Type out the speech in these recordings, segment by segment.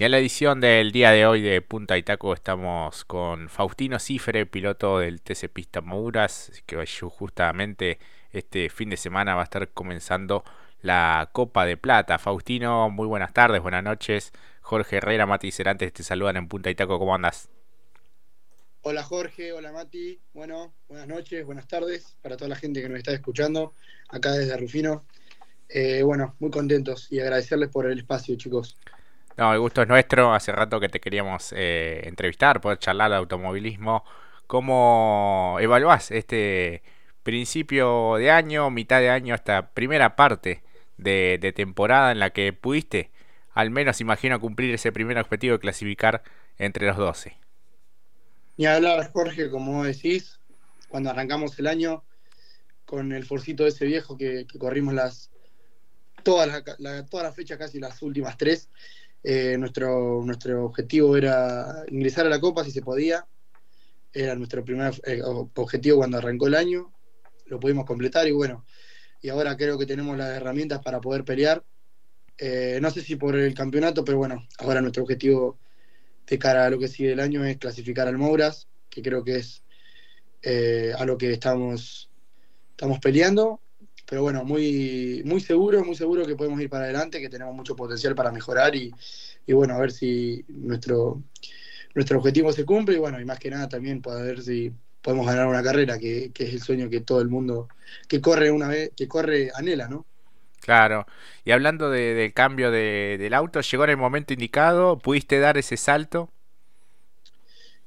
Y en la edición del día de hoy de Punta Itaco estamos con Faustino Cifre, piloto del TC Pista Mouras, que justamente este fin de semana va a estar comenzando la Copa de Plata. Faustino, muy buenas tardes, buenas noches. Jorge Herrera, Mati Cerantes te saludan en Punta Itaco, ¿cómo andas? Hola Jorge, hola Mati, bueno, buenas noches, buenas tardes para toda la gente que nos está escuchando acá desde Rufino. Eh, bueno, muy contentos y agradecerles por el espacio, chicos. No, el gusto es nuestro. Hace rato que te queríamos eh, entrevistar, poder charlar de automovilismo. ¿Cómo evaluás este principio de año, mitad de año, esta primera parte de, temporada en la que pudiste, al menos imagino, cumplir ese primer objetivo de clasificar entre los 12? Ni hablar, Jorge, como decís, cuando arrancamos el año con el forcito ese viejo que, corrimos las todas las toda la fecha, casi las últimas tres, eh, nuestro, nuestro objetivo era ingresar a la Copa si se podía. Era nuestro primer eh, objetivo cuando arrancó el año. Lo pudimos completar y bueno, y ahora creo que tenemos las herramientas para poder pelear. Eh, no sé si por el campeonato, pero bueno, ahora nuestro objetivo de cara a lo que sigue el año es clasificar al Mouras, que creo que es a lo que estamos, estamos peleando pero bueno, muy, muy seguro, muy seguro que podemos ir para adelante, que tenemos mucho potencial para mejorar y, bueno, a ver si nuestro, nuestro objetivo se cumple y bueno, y más que nada también para ver si podemos ganar una carrera, que, es el sueño que todo el mundo que corre una vez, que corre anhela, ¿no? Claro, y hablando del cambio del auto, ¿llegó en el momento indicado? ¿Pudiste dar ese salto?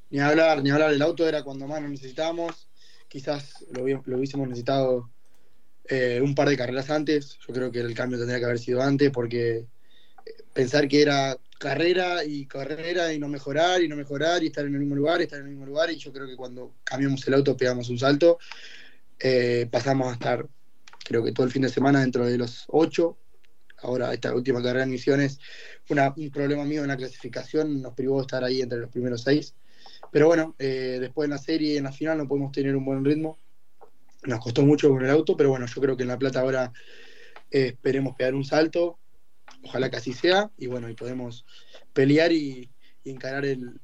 Ni hablar, ni hablar, el auto era cuando más lo necesitábamos, quizás lo, lo hubiésemos necesitado eh, un par de carreras antes. Yo creo que el cambio tendría que haber sido antes porque eh, pensar que era carrera y carrera y no mejorar y no mejorar y estar en el mismo lugar y estar en el mismo lugar y yo creo que cuando cambiamos el auto pegamos un salto. Eh, pasamos a estar creo que todo el fin de semana dentro de los ocho. Ahora esta última carrera en Misiones, un problema mío en la clasificación nos privó de estar ahí entre los primeros seis. Pero bueno, después en la serie y en la final no podemos tener un buen ritmo nos costó mucho con el auto, pero bueno, yo creo que en La Plata ahora eh, esperemos pegar un salto, ojalá que así sea, y bueno, y podemos pelear y, encarar el,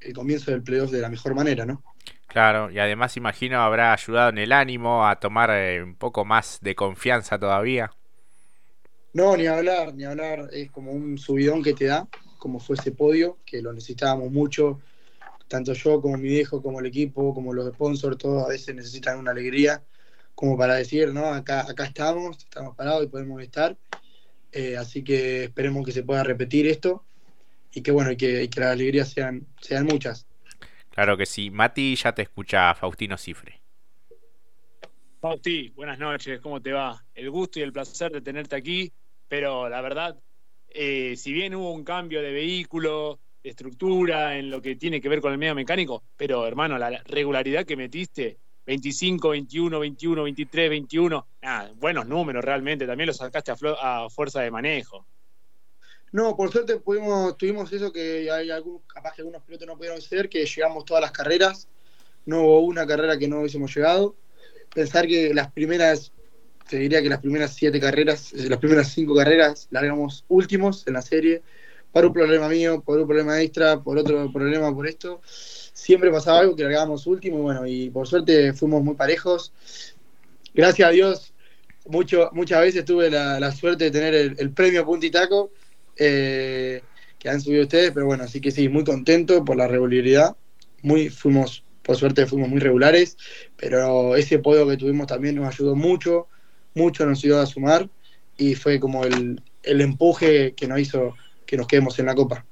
el comienzo del playoff de la mejor manera, ¿no? Claro, y además imagino habrá ayudado en el ánimo a tomar eh, un poco más de confianza todavía. No, ni hablar, ni hablar, es como un subidón que te da, como fue ese podio, que lo necesitábamos mucho, tanto yo como mi viejo, como el equipo, como los sponsors, todos a veces necesitan una alegría como para decir, ¿no? Acá, acá estamos, estamos parados y podemos estar. Eh, así que esperemos que se pueda repetir esto y que bueno, y que, las alegrías sean, sean muchas. Claro que sí. Mati ya te escucha Faustino Cifre. Fausti, buenas noches, ¿cómo te va? El gusto y el placer de tenerte aquí, pero la verdad, eh, si bien hubo un cambio de vehículo, estructura, en lo que tiene que ver con el medio mecánico, pero hermano, la regularidad que metiste, 25, 21, 21, 23, 21, buenos números realmente, también los sacaste a, fuerza de manejo. No, por suerte pudimos, tuvimos eso que hay algún, capaz que algunos pilotos no pudieron ser, que llegamos todas las carreras, no hubo una carrera que no hubiésemos llegado. Pensar que las primeras, te diría que las primeras siete carreras, las primeras cinco carreras largamos últimos en la serie, por un problema mío, por un problema extra, por otro problema por esto. Siempre pasaba algo que largábamos último, bueno, y por suerte fuimos muy parejos. Gracias a Dios, mucho, muchas veces tuve la, suerte de tener el, premio Puntitaco eh, que han subido ustedes, pero bueno, así que sí, muy contento por la regularidad. Muy, fuimos, por suerte fuimos muy regulares, pero ese podio que tuvimos también nos ayudó mucho, mucho nos ayudó a sumar y fue como el, el empuje que nos hizo que nos quedemos en la Copa.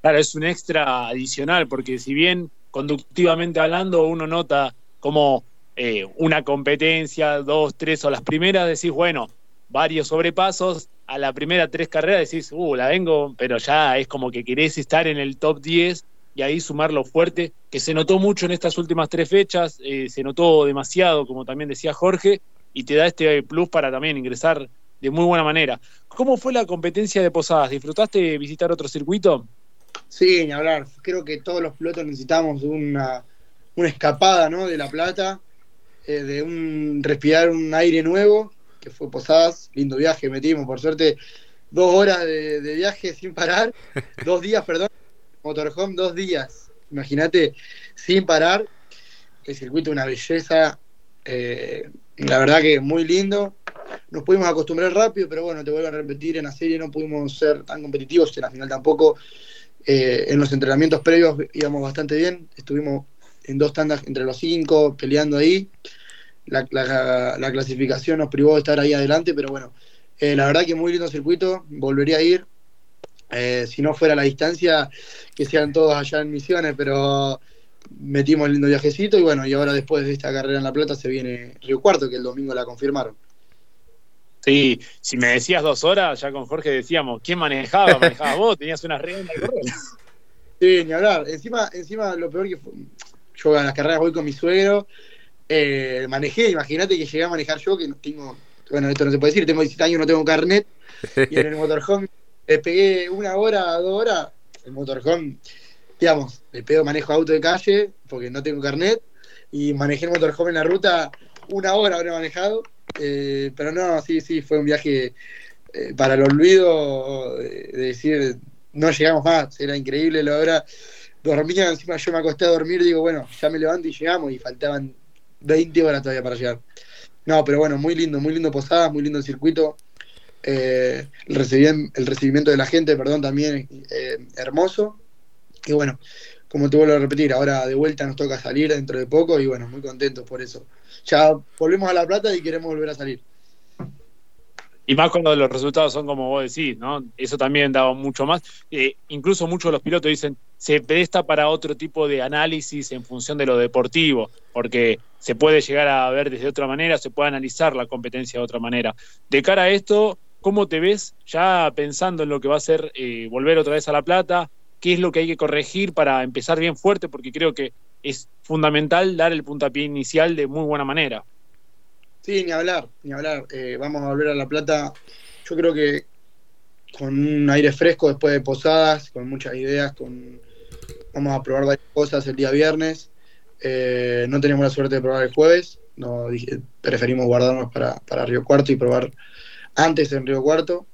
Claro, es un extra adicional, porque si bien conductivamente hablando uno nota como eh, una competencia, dos, tres o las primeras, decís, bueno, varios sobrepasos, a la primera tres carreras decís, uh, la vengo, pero ya es como que querés estar en el top 10 y ahí sumar lo fuerte, que se notó mucho en estas últimas tres fechas, eh, se notó demasiado, como también decía Jorge, y te da este plus para también ingresar de muy buena manera. ¿Cómo fue la competencia de Posadas? ¿Disfrutaste visitar otro circuito? Sí, ni hablar. Creo que todos los pilotos necesitamos una, una escapada ¿no? de La Plata, eh, de un respirar un aire nuevo, que fue Posadas. Lindo viaje metimos, por suerte. dos horas de, viaje sin parar, dos días, perdón, motorhome, dos días. Imagínate, sin parar. El circuito una belleza. Eh, la verdad que muy lindo. Nos pudimos acostumbrar rápido, pero bueno, te vuelvo a repetir, en la serie no pudimos ser tan competitivos, en la final tampoco. Eh, en los entrenamientos previos íbamos bastante bien, estuvimos en dos tandas entre los cinco, peleando ahí. La, clasificación nos privó de estar ahí adelante, pero bueno, eh, la verdad que muy lindo circuito, volvería a ir. Eh, si no fuera la distancia, que sean todos allá en Misiones, pero metimos el lindo viajecito y bueno, y ahora después de esta carrera en La Plata se viene Río Cuarto, que el domingo la confirmaron. Sí, si me decías dos horas, ya con Jorge decíamos, ¿quién manejaba? ¿Manejabas vos? ¿Tenías una regla Sí, ni hablar. Encima, encima lo peor que fue, yo a las carreras voy con mi suegro, eh, manejé, imagínate que llegué a manejar yo, que no tengo, bueno, esto no se puede decir, tengo 17 años, no tengo carnet, y en el motorhome le pegué una hora, dos horas, el motorhome, digamos, le pego manejo auto de calle, porque no tengo carnet, y manejé el motorhome en la ruta, una hora habré manejado, eh, pero no, sí, sí, fue un viaje eh, para el olvido, de, decir, no llegamos más, era increíble la hora dormía, encima yo me acosté a dormir, digo, bueno, ya me levanto y llegamos y faltaban 20 horas todavía para llegar. No, pero bueno, muy lindo, muy lindo Posadas, muy lindo el circuito. Eh, el, recibimiento, de la gente, perdón, también eh, hermoso. Y bueno, como te vuelvo a repetir, ahora de vuelta nos toca salir dentro de poco y bueno, muy contentos por eso. Ya volvemos a La Plata y queremos volver a salir. Y más cuando los resultados son como vos decís, ¿no? Eso también daba mucho más. Eh, incluso muchos de los pilotos dicen, se presta para otro tipo de análisis en función de lo deportivo, porque se puede llegar a ver desde otra manera, se puede analizar la competencia de otra manera. De cara a esto, ¿cómo te ves ya pensando en lo que va a ser eh, volver otra vez a La Plata? ¿Qué es lo que hay que corregir para empezar bien fuerte? Porque creo que es fundamental dar el puntapié inicial de muy buena manera. Sí, ni hablar, ni hablar. Eh, vamos a volver a La Plata. Yo creo que con un aire fresco después de posadas, con muchas ideas, con vamos a probar varias cosas el día viernes. Eh, no tenemos la suerte de probar el jueves, no preferimos guardarnos para, para, Río Cuarto y probar antes en Río Cuarto.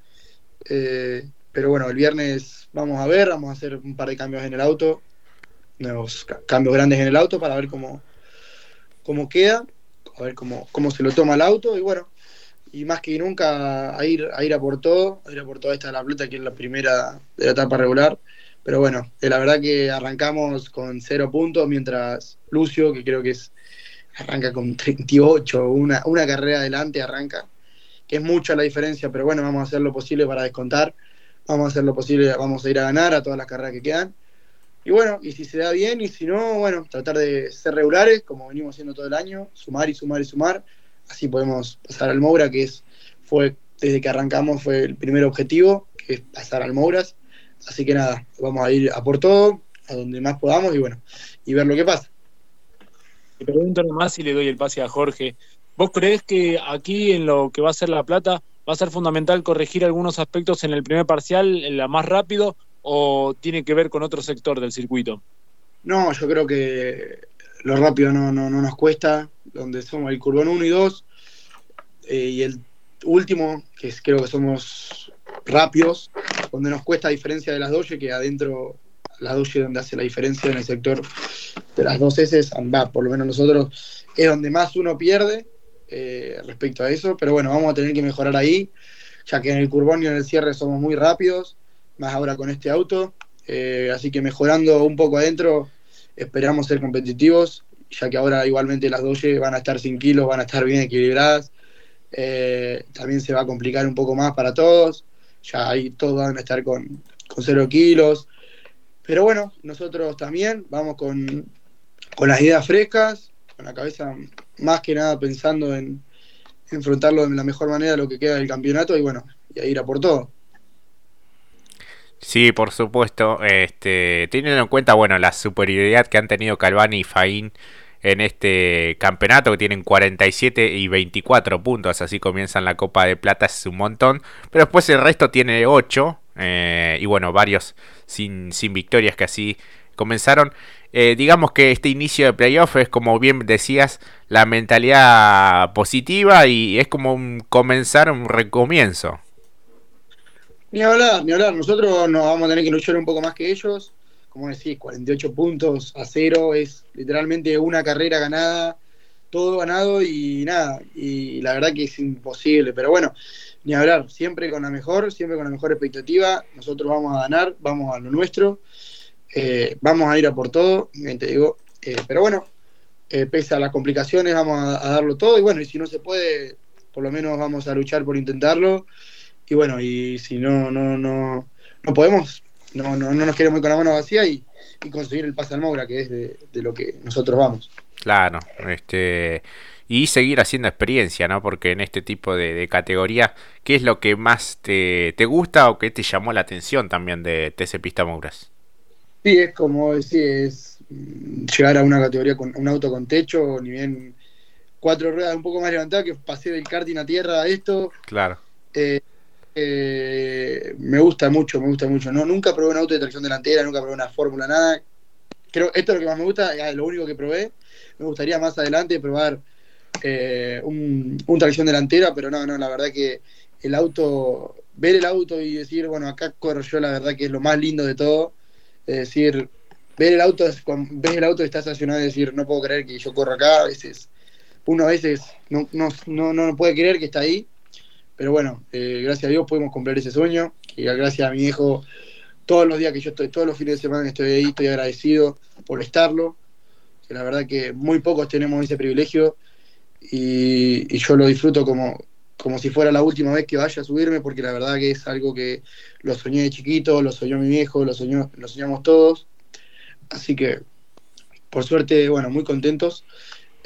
Eh, pero bueno, el viernes vamos a ver, vamos a hacer un par de cambios en el auto, nuevos cambios grandes en el auto para ver cómo, cómo queda a ver cómo, cómo se lo toma el auto y bueno, y más que nunca a ir a, ir a por todo, a ir a por toda esta La Plata que es la primera de la etapa regular. Pero bueno, eh, la verdad que arrancamos con cero puntos, mientras Lucio, que creo que es arranca con 38, una, una carrera adelante arranca, que es mucha la diferencia, pero bueno, vamos a hacer lo posible para descontar, vamos a hacer lo posible, vamos a ir a ganar a todas las carreras que quedan. Y bueno, y si se da bien, y si no, bueno, tratar de ser regulares, como venimos haciendo todo el año, sumar y sumar y sumar. Así podemos pasar al Moura, que es, fue, desde que arrancamos, fue el primer objetivo, que es pasar al Mouras. Así que nada, vamos a ir a por todo, a donde más podamos, y bueno, y ver lo que pasa. Te pregunto nomás y le doy el pase a Jorge. ¿Vos crees que aquí en lo que va a ser La Plata va a ser fundamental corregir algunos aspectos en el primer parcial, en la más rápido, o tiene que ver con otro sector del circuito? No, yo creo que lo rápido no, no, nos cuesta, donde somos el curbón 1 y 2, eh, y el último, que es, creo que somos rápidos, donde nos cuesta a diferencia de las doce, que adentro las doce donde hace la diferencia en el sector de las dos S, va, por lo menos nosotros es donde más uno pierde eh, respecto a eso, pero bueno, vamos a tener que mejorar ahí, ya que en el curbón y en el cierre somos muy rápidos, más ahora con este auto. Eh, así que mejorando un poco adentro, esperamos ser competitivos, ya que ahora igualmente las Doge van a estar sin kilos, van a estar bien equilibradas. Eh, también se va a complicar un poco más para todos. Ya ahí todos van a estar con, con cero kilos. Pero bueno, nosotros también vamos con, con las ideas frescas, con la cabeza más que nada pensando en enfrentarlo de la mejor manera lo que queda del campeonato y bueno, y a ir a por todo. Sí, por supuesto. Este, teniendo en cuenta, bueno, la superioridad que han tenido Calvani y Faín en este campeonato, que tienen 47 y 24 puntos, así comienzan la Copa de Plata, es un montón. Pero después el resto tiene 8, eh, y bueno, varios sin, sin victorias que así comenzaron. Eh, digamos que este inicio de playoff es como bien decías, la mentalidad positiva y es como un comenzar un recomienzo. Ni hablar, ni hablar. Nosotros nos vamos a tener que luchar un poco más que ellos. Como decís, 48 puntos a cero, es literalmente una carrera ganada, todo ganado y nada. Y la verdad que es imposible. Pero bueno, ni hablar, siempre con la mejor, siempre con la mejor expectativa. Nosotros vamos a ganar, vamos a lo nuestro. Eh, vamos a ir a por todo, te digo. Eh, pero bueno, eh, pese a las complicaciones, vamos a, darlo todo. Y bueno, y si no se puede, por lo menos vamos a luchar por intentarlo. Y bueno, y si no, no, no, no podemos, no, no, no nos queremos ir con la mano vacía y, conseguir el pase al Moura, que es de, lo que nosotros vamos. Claro, este y seguir haciendo experiencia, ¿no? Porque en este tipo de, categoría, ¿qué es lo que más te, te, gusta o qué te llamó la atención también de TC Pista Mouras? Sí, es como decir, es mm, llegar a una categoría con un auto con techo, ni bien cuatro ruedas un poco más levantadas, que pasé del karting a tierra a esto. Claro. Eh, eh, me gusta mucho, me gusta mucho. No, nunca probé un auto de tracción delantera, nunca probé una fórmula, nada. Creo, esto es lo que más me gusta, lo único que probé. Me gustaría más adelante probar eh, un, tracción delantera, pero no, no, la verdad que el auto, ver el auto y decir, bueno, acá corro yo, la verdad que es lo más lindo de todo. Es decir, ver el auto, ves el auto y estás estacionado y decir, no puedo creer que yo corro acá, a veces, uno a veces no, no, no, no puede creer que está ahí, pero bueno, eh, gracias a Dios podemos cumplir ese sueño, y gracias a mi hijo, todos los días que yo estoy, todos los fines de semana que estoy ahí, estoy agradecido por estarlo, que la verdad que muy pocos tenemos ese privilegio, y, y yo lo disfruto como, como si fuera la última vez que vaya a subirme, porque la verdad que es algo que lo soñé de chiquito, lo soñó mi viejo, lo, soñó, lo soñamos todos. Así que, por suerte, bueno, muy contentos.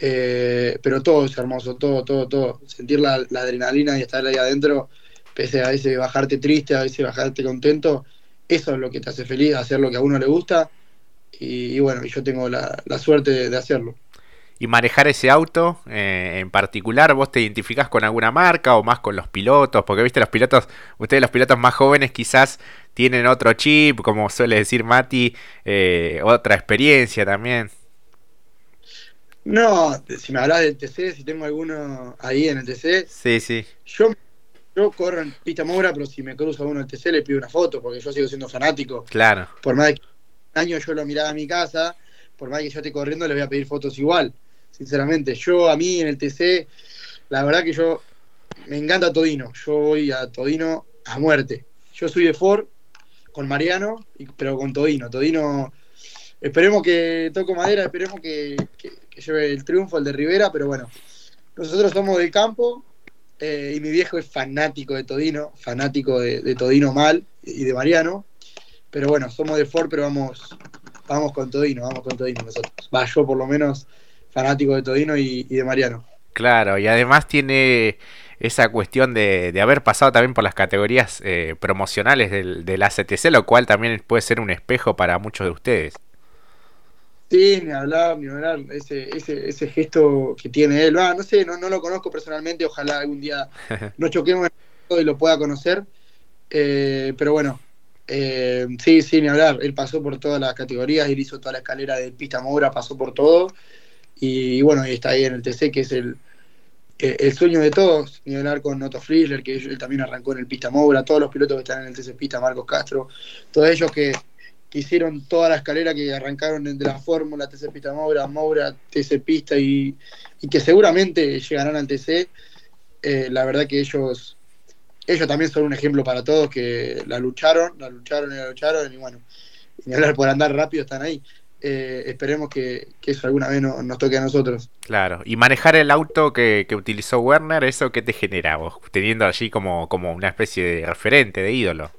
Eh, pero todo es hermoso, todo, todo, todo. Sentir la, adrenalina y estar ahí adentro, pese a veces bajarte triste, a veces bajarte contento, eso es lo que te hace feliz, hacer lo que a uno le gusta. Y, bueno, yo tengo la, suerte de hacerlo y manejar ese auto eh, en particular, vos te identificás con alguna marca o más con los pilotos, porque viste los pilotos, ustedes los pilotos más jóvenes quizás tienen otro chip, como suele decir Mati, eh, otra experiencia también. No, si me hablas del TC, si tengo alguno ahí en el TC. Sí, sí. Yo, yo corro en pista mora, pero si me cruzo a uno el TC le pido una foto, porque yo sigo siendo fanático. Claro. Por más de que un año yo lo miraba a mi casa, por más que yo esté corriendo, le voy a pedir fotos igual sinceramente. Yo a mí en el TC, la verdad que yo me encanta Todino, yo voy a Todino a muerte. Yo soy de Ford con Mariano, pero con Todino. Todino, esperemos que, toco madera, esperemos que, lleve el triunfo, el de Rivera, pero bueno, nosotros somos del campo eh, y mi viejo es fanático de Todino, fanático de, Todino mal y de Mariano. Pero bueno, somos de Ford, pero vamos, vamos con Todino, vamos con Todino nosotros. Va, yo por lo menos fanático de Todino y, de Mariano. Claro, y además tiene esa cuestión de, haber pasado también por las categorías eh, promocionales del, del ACTC, lo cual también puede ser un espejo para muchos de ustedes. Sí, ni hablar, ni hablar, ese, ese, ese gesto que tiene él, no sé, no, no lo conozco personalmente, ojalá algún día nos choquemos y lo pueda conocer, eh, pero bueno, eh, sí, sí, ni hablar, él pasó por todas las categorías, él hizo toda la escalera de pista Moura, pasó por todo, y, bueno, y está ahí en el TC, que es el, eh, el sueño de todos, ni hablar con Otto Friedler, que él también arrancó en el Pista Moura, todos los pilotos que están en el TC Pista, Marcos Castro, todos ellos que, hicieron toda la escalera que arrancaron de la Fórmula, TC Pista Moura, Moura, TC Pista y, que seguramente llegarán al TC. Eh, la verdad que ellos, ellos también son un ejemplo para todos que la lucharon, la lucharon y la lucharon y bueno, ni hablar por andar rápido están ahí. Eh, esperemos que, eso alguna vez nos toque a nosotros. Claro, y manejar el auto que, utilizó Werner, ¿eso qué te genera vos? Teniendo allí como, como una especie de referente, de ídolo.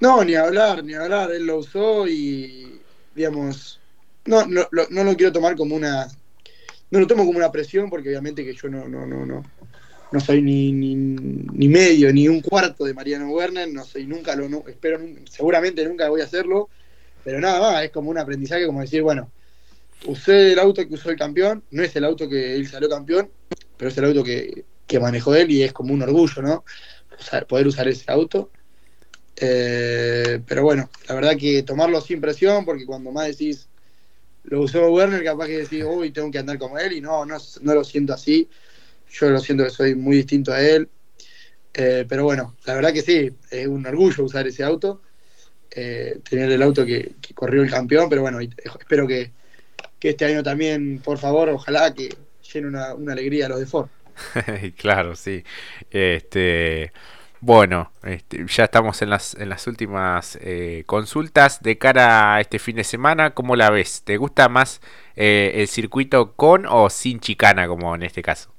No, ni hablar, ni hablar, él lo usó y, digamos, no, no, no lo quiero tomar como una, no lo tomo como una presión porque obviamente que yo no, no, no, no, no soy ni, ni, ni medio, ni un cuarto de Mariano Werner, no soy nunca, lo, no, espero, seguramente nunca voy a hacerlo, pero nada más, es como un aprendizaje, como decir, bueno, usé el auto que usó el campeón, no es el auto que él salió campeón, pero es el auto que, manejó él y es como un orgullo, ¿no? poder usar ese auto. Eh, pero bueno, la verdad que tomarlo sin presión, porque cuando más decís, lo usó Werner, capaz que decís, uy, tengo que andar como él, y no, no, no lo siento así. Yo lo siento que soy muy distinto a él. Eh, pero bueno, la verdad que sí, es un orgullo usar ese auto, eh, tener el auto que, corrió el campeón, pero bueno, espero que, este año también, por favor, ojalá que llene una, una alegría a los de Ford. claro, sí. Este, bueno, este, ya estamos en las, en las últimas eh, consultas de cara a este fin de semana. ¿Cómo la ves? ¿Te gusta más eh, el circuito con o sin chicana, como en este caso?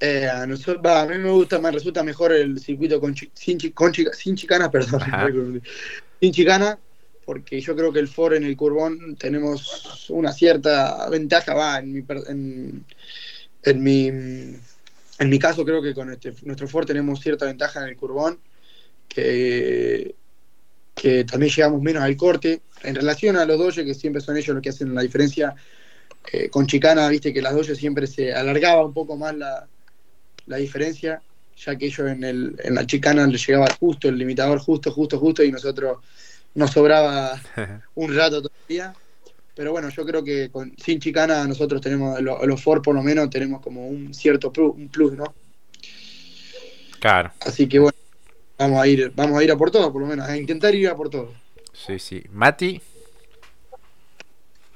Eh, a, mí me gusta, me resulta mejor el circuito con, sin, sin chicana, perdón, sin chicana, porque yo creo que el Ford en el Curbón tenemos una cierta ventaja, va, en mi, en, en mi, en mi caso creo que con este, nuestro Ford tenemos cierta ventaja en el Curbón, que, que también llegamos menos al corte, en relación a los Dodge, que siempre son ellos los que hacen la diferencia, eh, con chicana, viste que las Dodge siempre se alargaba un poco más la la diferencia, ya que ellos en, el, en la chicana les llegaba justo, el limitador justo, justo, justo, y nosotros nos sobraba un rato todavía. Pero bueno, yo creo que con, sin chicana nosotros tenemos, los, Ford por lo menos, tenemos como un cierto plus, un plus, ¿no? Claro. Así que bueno, vamos a ir, vamos a ir a por todo, por lo menos, a intentar ir a por todo. Sí, sí. Mati.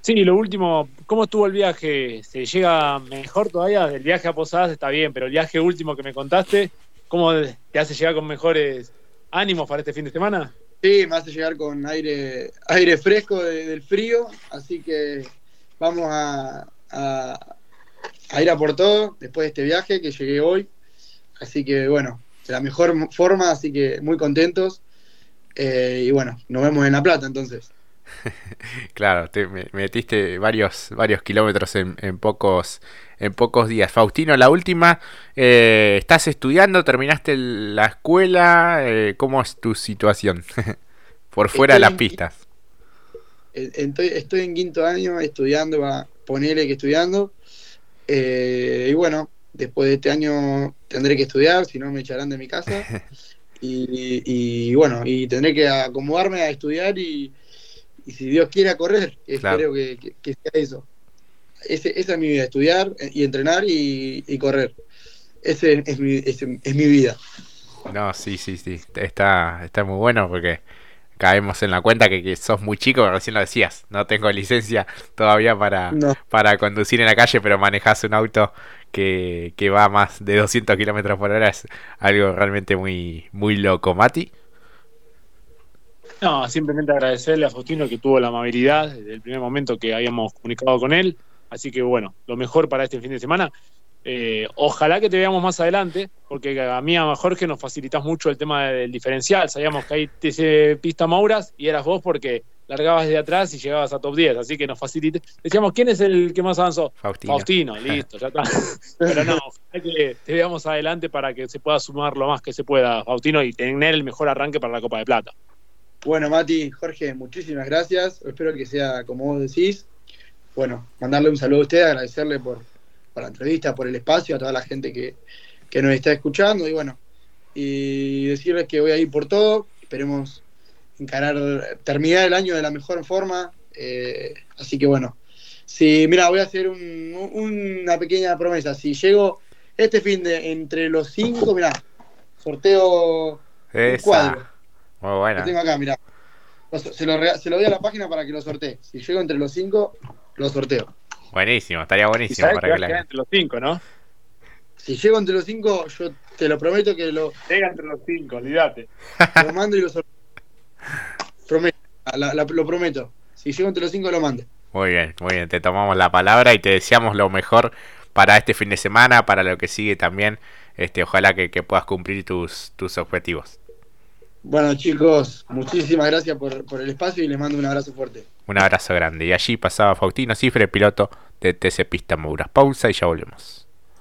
Sí, lo último, ¿cómo estuvo el viaje? ¿Se llega mejor todavía? El viaje a Posadas está bien, pero el viaje último que me contaste, ¿cómo te hace llegar con mejores ánimos para este fin de semana? Sí, me hace llegar con aire, aire fresco del frío, así que vamos a, a, ir a por todo después de este viaje que llegué hoy. Así que bueno, de la mejor forma, así que muy contentos. Eh, y bueno, nos vemos en La Plata entonces. claro, te metiste varios, varios kilómetros en, pocos, en pocos días. Faustino, la última, eh, ¿estás estudiando? ¿Terminaste la escuela? Eh, ¿Cómo es tu situación? Por fuera de las pistas. Estoy, en quinto año estudiando, va, ponele que estudiando. Eh, y bueno, después de este año tendré que estudiar, si no me echarán de mi casa. y bueno, y tendré que acomodarme a estudiar y, y si Dios quiere correr, espero que, sea eso. Esa es mi vida, estudiar y entrenar y, correr. Ese es mi, es mi vida. No, sí, sí, sí. Está, está muy bueno porque caemos en la cuenta que, sos muy chico, recién lo decías. No tengo licencia todavía para, para conducir en la calle, pero manejas un auto que, que va más de 200 kilómetros por hora. Es algo realmente muy, muy loco. Mati. No, simplemente agradecerle a Faustino que tuvo la amabilidad desde el primer momento que habíamos comunicado con él. Así que bueno, lo mejor para este fin de semana. Eh, ojalá que te veamos más adelante, porque a mí, a Jorge, nos facilitas mucho el tema del diferencial. Sabíamos que hay TC pista Mauras y eras vos porque largabas de atrás y llegabas a top 10, así que nos facilita. Decíamos, ¿quién es el que más avanzó? Faustino. Faustino, listo, ya está. Pero no, ojalá que te veamos adelante para que se pueda sumar lo más que se pueda, Faustino, y tener el mejor arranque para la Copa de Plata. Bueno, Mati, Jorge, muchísimas gracias. Espero que sea como vos decís. Bueno, mandarle un saludo a usted, agradecerle por, la entrevista, por el espacio, a toda la gente que, nos está escuchando y bueno, y decirles que voy a ir por todo. Esperemos encarar, terminar el año de la mejor forma. Eh, así que bueno, si, mira, voy a hacer una pequeña promesa. Si llego este fin de entre los cinco, mira, sorteo un cuadro. Muy buena. Lo tengo acá, mirá. Se lo, se lo doy a la página para que lo sortee. Si llego entre los cinco, lo sorteo. Buenísimo, estaría buenísimo para que, entre los cinco, ¿no? Si llego entre los cinco, yo te lo prometo que lo. Llega entre los cinco, olvídate. Lo mando y lo sorteo. Prometo, lo prometo. Si llego entre los cinco, lo mando. Muy bien, muy bien. Te tomamos la palabra y te deseamos lo mejor para este fin de semana, para lo que sigue también. Este, ojalá que, que puedas cumplir tus, tus objetivos. Bueno chicos, muchísimas gracias por, por, el espacio y les mando un abrazo fuerte. Un abrazo grande. Y allí pasaba Faustino Cifre, piloto de TC Pista Mouras. Pausa y ya volvemos.